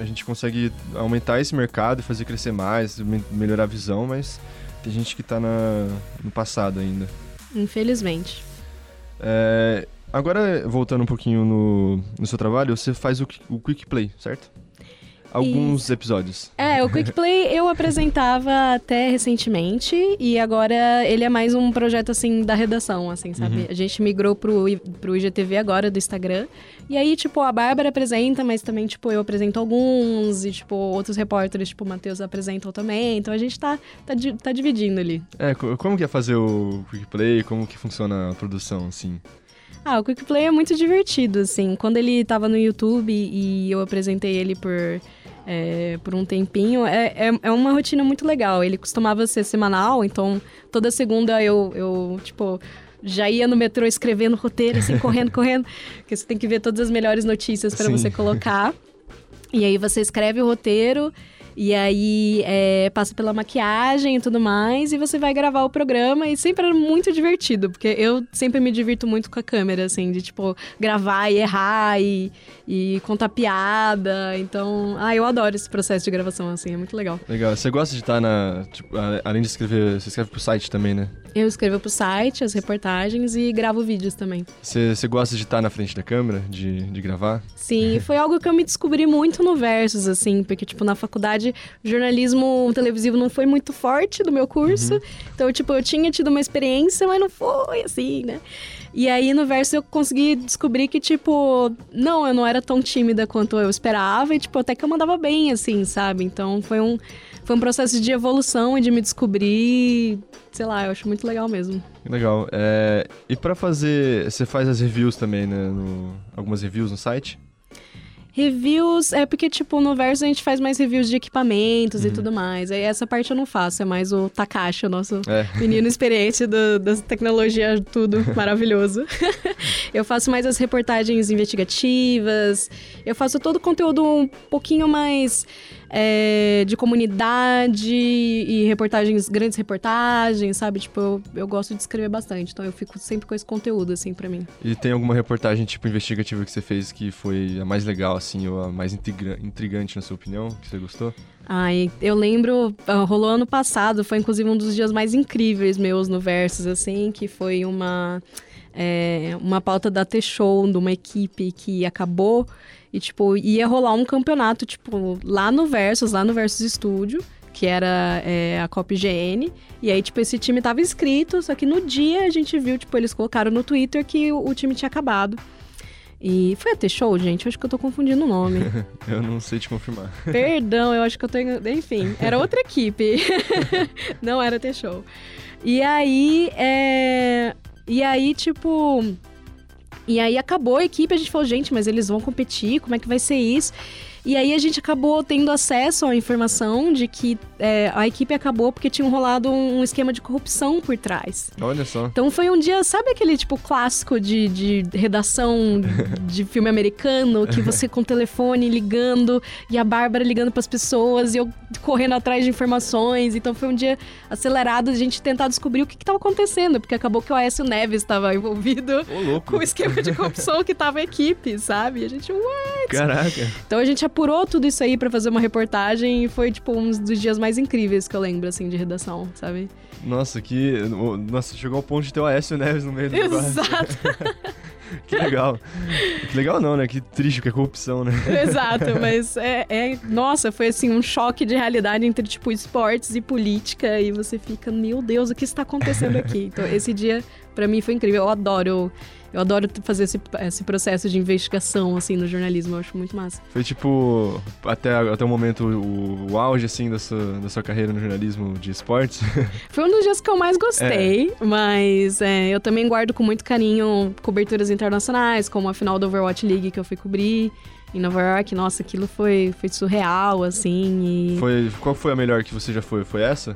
a gente consegue aumentar esse mercado e fazer crescer mais, melhorar a visão, mas tem gente que tá na, no passado ainda.
Infelizmente.
É, agora, voltando um pouquinho no, no seu trabalho, você faz o, o Quick Play, certo? Alguns Isso. episódios.
É, o Quick Play eu apresentava até recentemente e agora ele é mais um projeto assim da redação, assim, sabe? Uhum. A gente migrou pro, pro IGTV agora do Instagram. E aí, tipo, a Bárbara apresenta, mas também, tipo, eu apresento alguns e, tipo, outros repórteres, tipo, o Matheus apresentam também. Então a gente tá, tá, tá dividindo ali.
É, como que é fazer o Quick Play? Como que funciona a produção, assim?
Ah, o Quick Play é muito divertido, assim. Quando ele tava no YouTube e eu apresentei ele por é, por um tempinho. É, é, é, uma rotina muito legal. Ele costumava ser semanal, então toda segunda eu, eu tipo, já ia no metrô escrevendo roteiro, assim, correndo, correndo. Porque você tem que ver todas as melhores notícias para você colocar. E aí você escreve o roteiro e aí é, passa pela maquiagem e tudo mais, e você vai gravar o programa, e sempre era muito divertido, porque eu sempre me divirto muito com a câmera, assim, de tipo, gravar e errar e, e contar piada. Então, ah, eu adoro esse processo de gravação, assim, é muito legal.
Legal. Você gosta de estar na. Tipo, além de escrever, você escreve pro site também, né?
Eu escrevo pro site, as reportagens e gravo vídeos também.
Você, você gosta de estar na frente da câmera, de, de gravar?
Sim, foi algo que eu me descobri muito no Versus, assim, porque, tipo, na faculdade, jornalismo televisivo não foi muito forte no meu curso. Uhum. Então, tipo, eu tinha tido uma experiência, mas não foi assim, né? E aí no verso eu consegui descobrir que, tipo, não, eu não era tão tímida quanto eu esperava, e, tipo, até que eu mandava bem, assim, sabe? Então foi um, foi um processo de evolução e de me descobrir, sei lá, eu acho muito legal mesmo.
Legal. É, e para fazer, você faz as reviews também, né? No, algumas reviews no site?
Reviews, é porque, tipo, no Verso a gente faz mais reviews de equipamentos uhum. e tudo mais. Aí essa parte eu não faço, é mais o Takashi, o nosso é. menino experiente do, das tecnologias, tudo maravilhoso. eu faço mais as reportagens investigativas, eu faço todo o conteúdo um pouquinho mais é, de comunidade e reportagens, grandes reportagens, sabe? Tipo, eu, eu gosto de escrever bastante, então eu fico sempre com esse conteúdo, assim, para mim.
E tem alguma reportagem, tipo, investigativa que você fez que foi a mais legal, assim, ou a mais intrigante, na sua opinião, que você gostou?
Ai, eu lembro, ah, rolou ano passado, foi inclusive um dos dias mais incríveis meus no Versus, assim, que foi uma, é, uma pauta da T-Show, de uma equipe que acabou e, tipo, ia rolar um campeonato, tipo, lá no Versus, lá no Versus Studio, que era é, a Copa IGN. E aí, tipo, esse time tava inscrito, só que no dia a gente viu, tipo, eles colocaram no Twitter que o, o time tinha acabado. E foi a T-Show, gente? Eu acho que eu tô confundindo o nome.
eu não sei te confirmar.
Perdão, eu acho que eu tô. Enfim, era outra equipe. não era T-Show. E aí, é. E aí, tipo e aí acabou a equipe, a gente falou, gente, mas eles vão competir, como é que vai ser isso? E aí a gente acabou tendo acesso à informação de que é, a equipe acabou porque tinha rolado um esquema de corrupção por trás.
Olha só.
Então foi um dia, sabe aquele tipo clássico de, de redação de filme americano, que você com o telefone ligando e a Bárbara ligando para as pessoas e eu correndo atrás de informações. Então foi um dia acelerado de a gente tentar descobrir o que estava acontecendo, porque acabou que o Aécio Neves estava envolvido com o esquema de corrupção que tava a equipe, sabe? E a gente, what?
Caraca.
Então a gente apurou tudo isso aí para fazer uma reportagem e foi, tipo, um dos dias mais incríveis que eu lembro, assim, de redação, sabe?
Nossa, que. Nossa, chegou ao ponto de ter o Aécio Neves no meio do
Exato.
que legal. Que legal não, né? Que triste, que é corrupção, né?
Exato, mas é, é, Nossa, foi assim, um choque de realidade entre, tipo, esportes e política. E você fica, meu Deus, o que está acontecendo aqui? Então, esse dia, para mim, foi incrível. Eu adoro Eu adoro fazer esse, esse processo de investigação, assim, no jornalismo. Eu acho muito massa.
Foi, tipo, até, até o momento, o, o auge, assim, da sua, da sua carreira no jornalismo de esportes?
Foi um dos dias que eu mais gostei, é. mas é, eu também guardo com muito carinho coberturas internacionais, como a final da Overwatch League que eu fui cobrir em Nova York. Nossa, aquilo foi, foi surreal, assim.
E... Foi, qual foi a melhor que você já foi? Foi essa?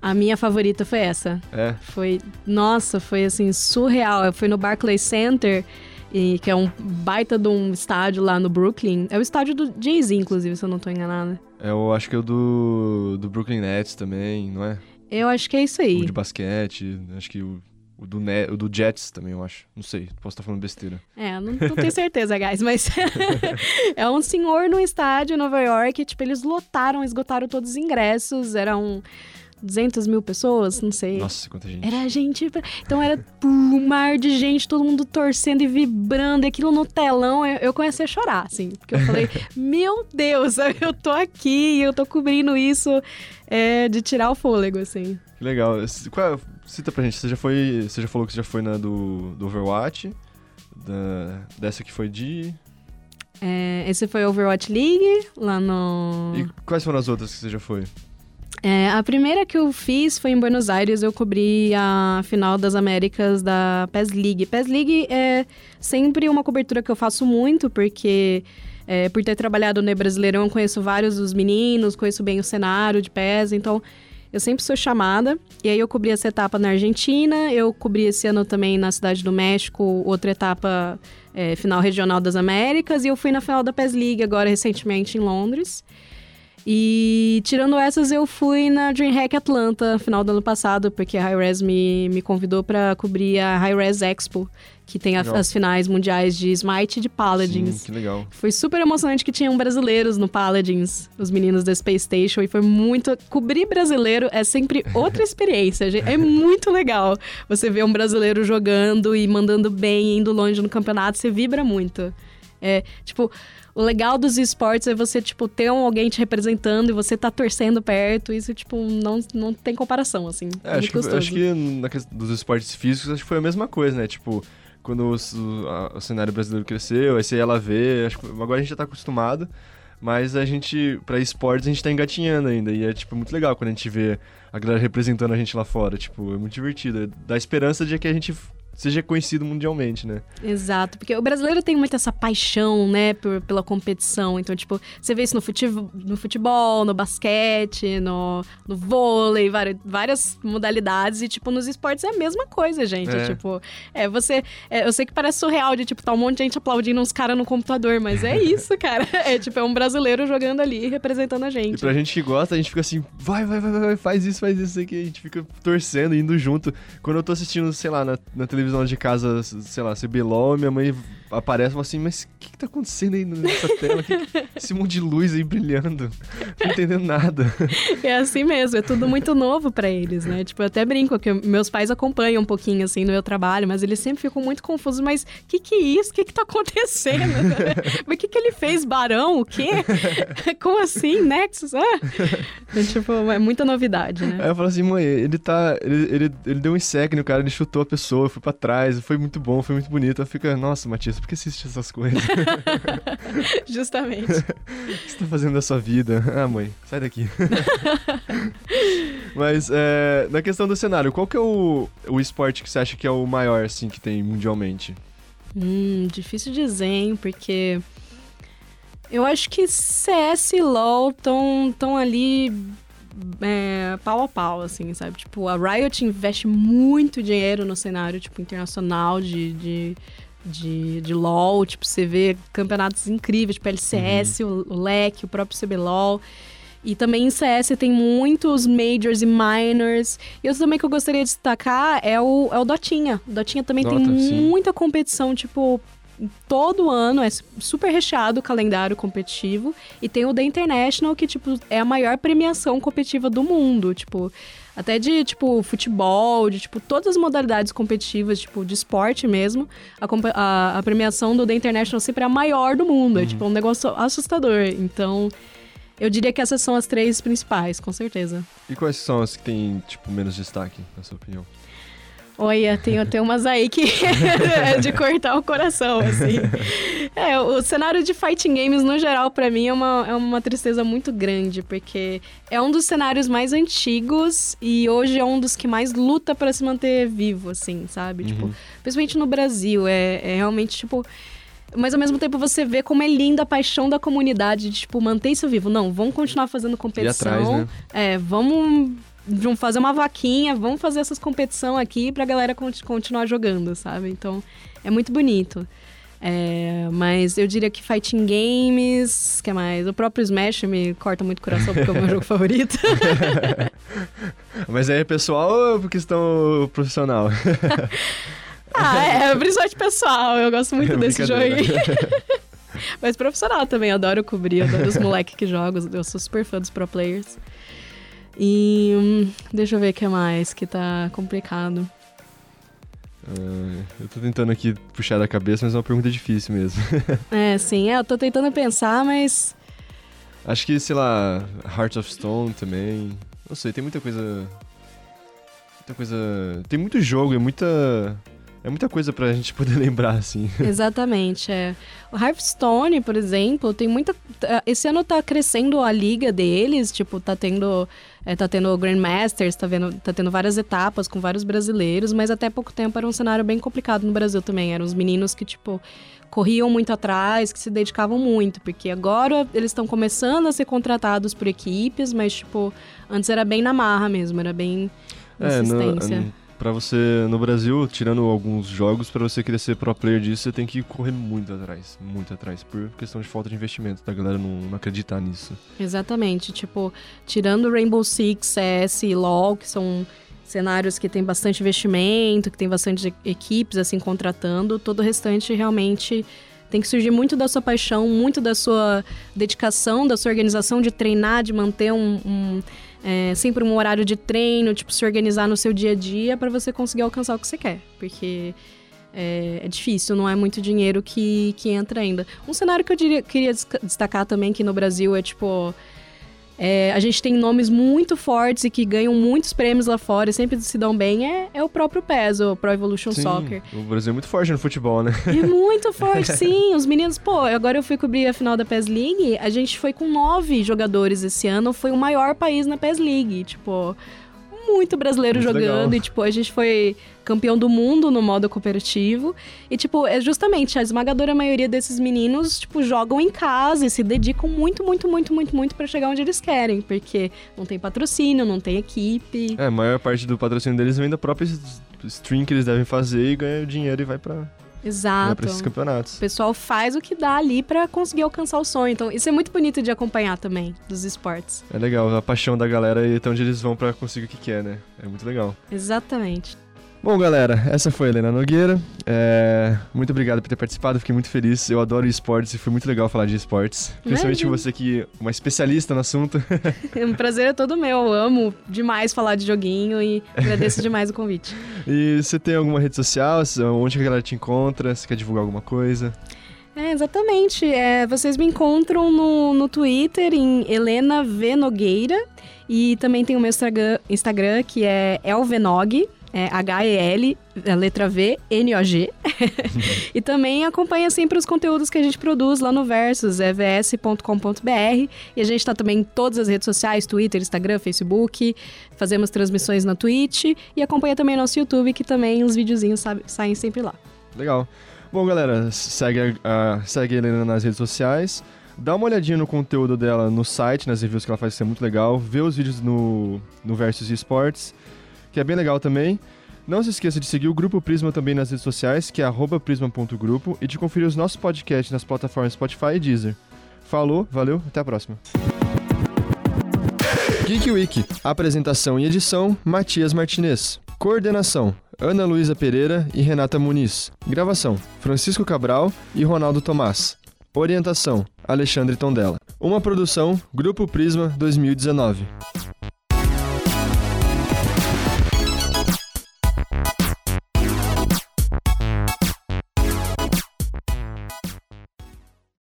A minha favorita foi essa.
É?
Foi, nossa, foi assim, surreal. Eu fui no Barclays Center, e, que é um baita de um estádio lá no Brooklyn. É o estádio do Jay-Z, inclusive, se eu não tô enganada.
É, eu acho que é o do, do Brooklyn Nets também, não é?
Eu acho que é isso aí.
O de basquete, acho que o, o do, Net, o do Jets também, eu acho. Não sei, posso estar falando besteira.
É, não, não tenho certeza, guys, mas é um senhor no estádio em Nova York, tipo, eles lotaram, esgotaram todos os ingressos, era um 200 mil pessoas, não sei.
Nossa, quanta gente.
Era gente. Então era um mar de gente, todo mundo torcendo e vibrando. E aquilo no telão, eu, eu comecei a chorar, assim. Porque eu falei, meu Deus, eu tô aqui, eu tô cobrindo isso é, de tirar o fôlego, assim.
Que legal. Qual, cita pra gente, você já foi. Você já falou que você já foi na do, do Overwatch. Da, dessa que foi de.
É, esse foi Overwatch League, lá no.
E quais foram as outras que você já foi?
É, a primeira que eu fiz foi em Buenos Aires, eu cobri a final das Américas da PES League. PES League é sempre uma cobertura que eu faço muito, porque é, por ter trabalhado no Brasileirão, conheço vários dos meninos, conheço bem o cenário de PES, então eu sempre sou chamada. E aí eu cobri essa etapa na Argentina, eu cobri esse ano também na Cidade do México, outra etapa é, final regional das Américas, e eu fui na final da PES League agora recentemente em Londres. E tirando essas, eu fui na DreamHack Atlanta, final do ano passado, porque a Hi-Res me, me convidou para cobrir a Hi-Res Expo, que tem a, as finais mundiais de Smite e de Paladins.
Sim, que legal.
Foi super emocionante que tinham brasileiros no Paladins, os meninos da Space Station, e foi muito. Cobrir brasileiro é sempre outra experiência, é muito legal. Você vê um brasileiro jogando e mandando bem, indo longe no campeonato, você vibra muito. É, tipo, o legal dos esportes é você, tipo, ter um, alguém te representando e você tá torcendo perto. Isso, tipo, não, não tem comparação, assim. É,
é acho, que, acho que na questão dos esportes físicos, acho que foi a mesma coisa, né? Tipo, quando o, o, o cenário brasileiro cresceu, aí você ia lá ver, acho que agora a gente já tá acostumado. Mas a gente, pra esportes, a gente tá engatinhando ainda. E é, tipo, muito legal quando a gente vê a galera representando a gente lá fora. Tipo, é muito divertido. Dá esperança de que a gente seja conhecido mundialmente, né?
Exato, porque o brasileiro tem muito essa paixão, né, por, pela competição. Então, tipo, você vê isso no futebol, no, futebol, no basquete, no, no vôlei, várias, várias modalidades. E, tipo, nos esportes é a mesma coisa, gente. É. Tipo, é você. É, eu sei que parece surreal de, tipo, tá um monte de gente aplaudindo uns caras no computador, mas é isso, cara. É tipo, é um brasileiro jogando ali, representando a gente.
E pra gente que gosta, a gente fica assim, vai, vai, vai, vai, faz isso, faz isso aqui. A gente fica torcendo, indo junto. Quando eu tô assistindo, sei lá, na, na televisão televisão de casa, sei lá, CBLOL, minha mãe aparece e assim, mas o que, que tá acontecendo aí nessa tela? Que, esse monte de luz aí brilhando. Não entendendo nada.
É assim mesmo, é tudo muito novo para eles, né? Tipo, eu até brinco que meus pais acompanham um pouquinho, assim, no meu trabalho, mas eles sempre ficam muito confusos. Mas o que que é isso? O que que tá acontecendo? mas o que que ele fez? Barão? O quê? Como assim? Nexus? Ah? Então, tipo, é muita novidade, né?
Aí eu falo assim, mãe, ele tá... Ele, ele, ele deu um insect no cara, ele chutou a pessoa, foi pra trás, foi muito bom, foi muito bonito. Ela fica, nossa, Matias, por que assiste essas coisas?
Justamente.
o que você tá fazendo da sua vida? Ah, mãe, sai daqui. Mas, é, na questão do cenário, qual que é o, o esporte que você acha que é o maior, assim, que tem mundialmente?
Hum, difícil dizer, hein? Porque eu acho que CS e LoL estão tão ali é, pau a pau, assim, sabe? Tipo, a Riot investe muito dinheiro no cenário, tipo, internacional de, de de, de LoL, tipo, você vê campeonatos incríveis, tipo LCS, uhum. o, o LEC, o próprio CBLOL. E também em CS tem muitos majors e minors. E outro também que eu gostaria de destacar é o, é o Dotinha. O Dotinha também Dota, tem muita competição, tipo, todo ano é super recheado o calendário competitivo. E tem o The International, que, tipo, é a maior premiação competitiva do mundo. Tipo, até de, tipo, futebol, de, tipo, todas as modalidades competitivas, tipo, de esporte mesmo. A, a, a premiação do The International sempre é a maior do mundo. É, uhum. É, tipo, um negócio assustador. Então, eu diria que essas são as três principais, com certeza.
E quais são as que têm, tipo, menos destaque, na sua opinião?
Olha, tem, tem umas aí que é de cortar o coração, assim. É, o cenário de fighting games, no geral, para mim, é uma, é uma tristeza muito grande, porque é um dos cenários mais antigos e hoje é um dos que mais luta para se manter vivo, assim, sabe? Tipo, uhum. Tipo, principalmente no Brasil, é, é realmente, tipo... Mas ao mesmo tempo você vê como é linda a paixão da comunidade de, tipo, manter isso vivo. Não, vamos continuar fazendo competição.
Atrás, né?
É, vamos vamos fazer uma vaquinha, vamos fazer essas competição aqui pra galera continuar jogando, sabe? Então, é muito bonito. É, mas eu diria que Fighting Games, que é mais? O próprio Smash me corta muito o coração porque é o meu jogo favorito.
mas é pessoal ou questão profissional?
ah, é, principalmente pessoal. Eu gosto muito desse jogo aí. mas profissional também, adoro cobrir, adoro os moleques que jogam. Eu sou super fã dos pro players. E hum, deixa eu ver o que mais que tá complicado.
Uh, eu tô tentando aqui puxar da cabeça, mas é uma pergunta difícil mesmo.
é, sim, é, eu tô tentando pensar, mas.
Acho que, sei lá, Heart of Stone também. Não sei, tem muita coisa. Muita coisa. Tem muito jogo, é muita. É muita coisa pra gente poder lembrar, assim.
Exatamente, é. O Hearthstone, por exemplo, tem muita. Esse ano tá crescendo a liga deles, tipo, tá tendo é, tá tendo o Grandmasters, tá, vendo, tá tendo várias etapas com vários brasileiros, mas até pouco tempo era um cenário bem complicado no Brasil também. Eram os meninos que, tipo, corriam muito atrás, que se dedicavam muito, porque agora eles estão começando a ser contratados por equipes, mas, tipo, antes era bem na marra mesmo, era bem insistência. É, no,
para você no Brasil, tirando alguns jogos, para você querer ser pro player disso, você tem que correr muito atrás, muito atrás, por questão de falta de investimento, da galera não, não acreditar nisso.
Exatamente, tipo, tirando Rainbow Six, CS e LoL, que são cenários que tem bastante investimento, que tem bastante equipes assim contratando, todo o restante realmente tem que surgir muito da sua paixão, muito da sua dedicação, da sua organização de treinar, de manter um, um é, sempre um horário de treino, tipo, se organizar no seu dia a dia para você conseguir alcançar o que você quer. Porque é, é, difícil, não é muito dinheiro que, que entra ainda. Um cenário que eu diria, queria destacar também aqui no Brasil é, tipo, é, a gente tem nomes muito fortes e que ganham muitos prêmios lá fora e sempre se dão bem. É, é o próprio PES, o Pro Evolution
sim,
Soccer.
O Brasil é muito forte no futebol, né?
É muito forte, sim. Os meninos, pô, agora eu fui cobrir a final da PES League. A gente foi com nove jogadores esse ano. Foi o maior país na PES League. Tipo, muito brasileiro muito jogando. Legal. E, tipo, a gente foi campeão do mundo no modo cooperativo. E, tipo, é justamente a esmagadora maioria desses meninos, tipo, jogam em casa e se dedicam muito, muito, muito, muito, muito para chegar onde eles querem. Porque não tem patrocínio, não tem equipe.
É, a maior parte do patrocínio deles vem da própria stream que eles devem fazer e ganha dinheiro e vai para
Exato.
Para esses campeonatos.
O pessoal faz o que dá ali para conseguir alcançar o sonho. Então, isso é muito bonito de acompanhar também, dos esportes.
É legal, a paixão da galera e até onde eles vão para conseguir o que quer, né? É muito legal.
Exatamente.
Bom, galera, essa foi a Helena Nogueira. É... Muito obrigado por ter participado, fiquei muito feliz. Eu adoro esportes e foi muito legal falar de esportes. Principalmente você que é uma especialista no assunto.
um prazer é todo meu. Eu amo demais falar de joguinho e agradeço demais o convite.
E você tem alguma rede social? Onde a galera te encontra? Você quer divulgar alguma coisa?
É, exatamente. É, vocês me encontram no, no Twitter em Helena V. Nogueira. E também tem o meu Instagram, Instagram que é elvenog. É H-E-L, a letra V, N-O-G. e também acompanha sempre os conteúdos que a gente produz lá no Versus, é vs.com.br. E a gente está também em todas as redes sociais, Twitter, Instagram, Facebook. Fazemos transmissões na Twitch. E acompanha também nosso YouTube, que também os videozinhos saem sempre lá.
Legal. Bom, galera, segue a, segue a Helena nas redes sociais. Dá uma olhadinha no conteúdo dela no site, nas reviews que ela faz, que é muito legal. Vê os vídeos no, no Versus Esports que é bem legal também. Não se esqueça de seguir o Grupo Prisma também nas redes sociais, que é prisma.grupo, e de conferir os nossos podcasts nas plataformas Spotify e Deezer. Falou, valeu, até a próxima. Geek Week. Apresentação e edição, Matias Martinez. Coordenação, Ana Luísa Pereira e Renata Muniz. Gravação, Francisco Cabral e Ronaldo Tomás. Orientação, Alexandre Tondela. Uma produção, Grupo Prisma 2019.